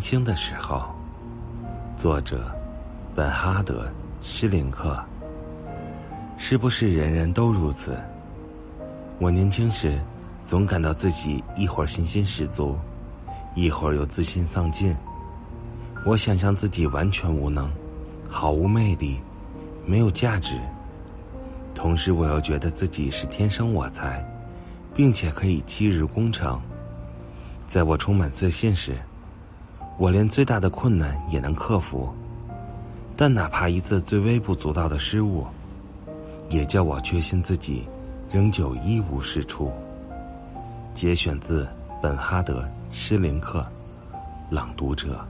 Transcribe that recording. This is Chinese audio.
年轻的时候，作者本哈德·施林克。是不是人人都如此？我年轻时，总感到自己一会儿信心十足，一会儿又自信丧尽。我想象自己完全无能，毫无魅力，没有价值。同时，我又觉得自己是天生我材，并且可以七日功成。在我充满自信时，我连最大的困难也能克服，但哪怕一次最微不足道的失误，也叫我确信自己仍旧一无是处。节选自本哈德·施林克，朗读者。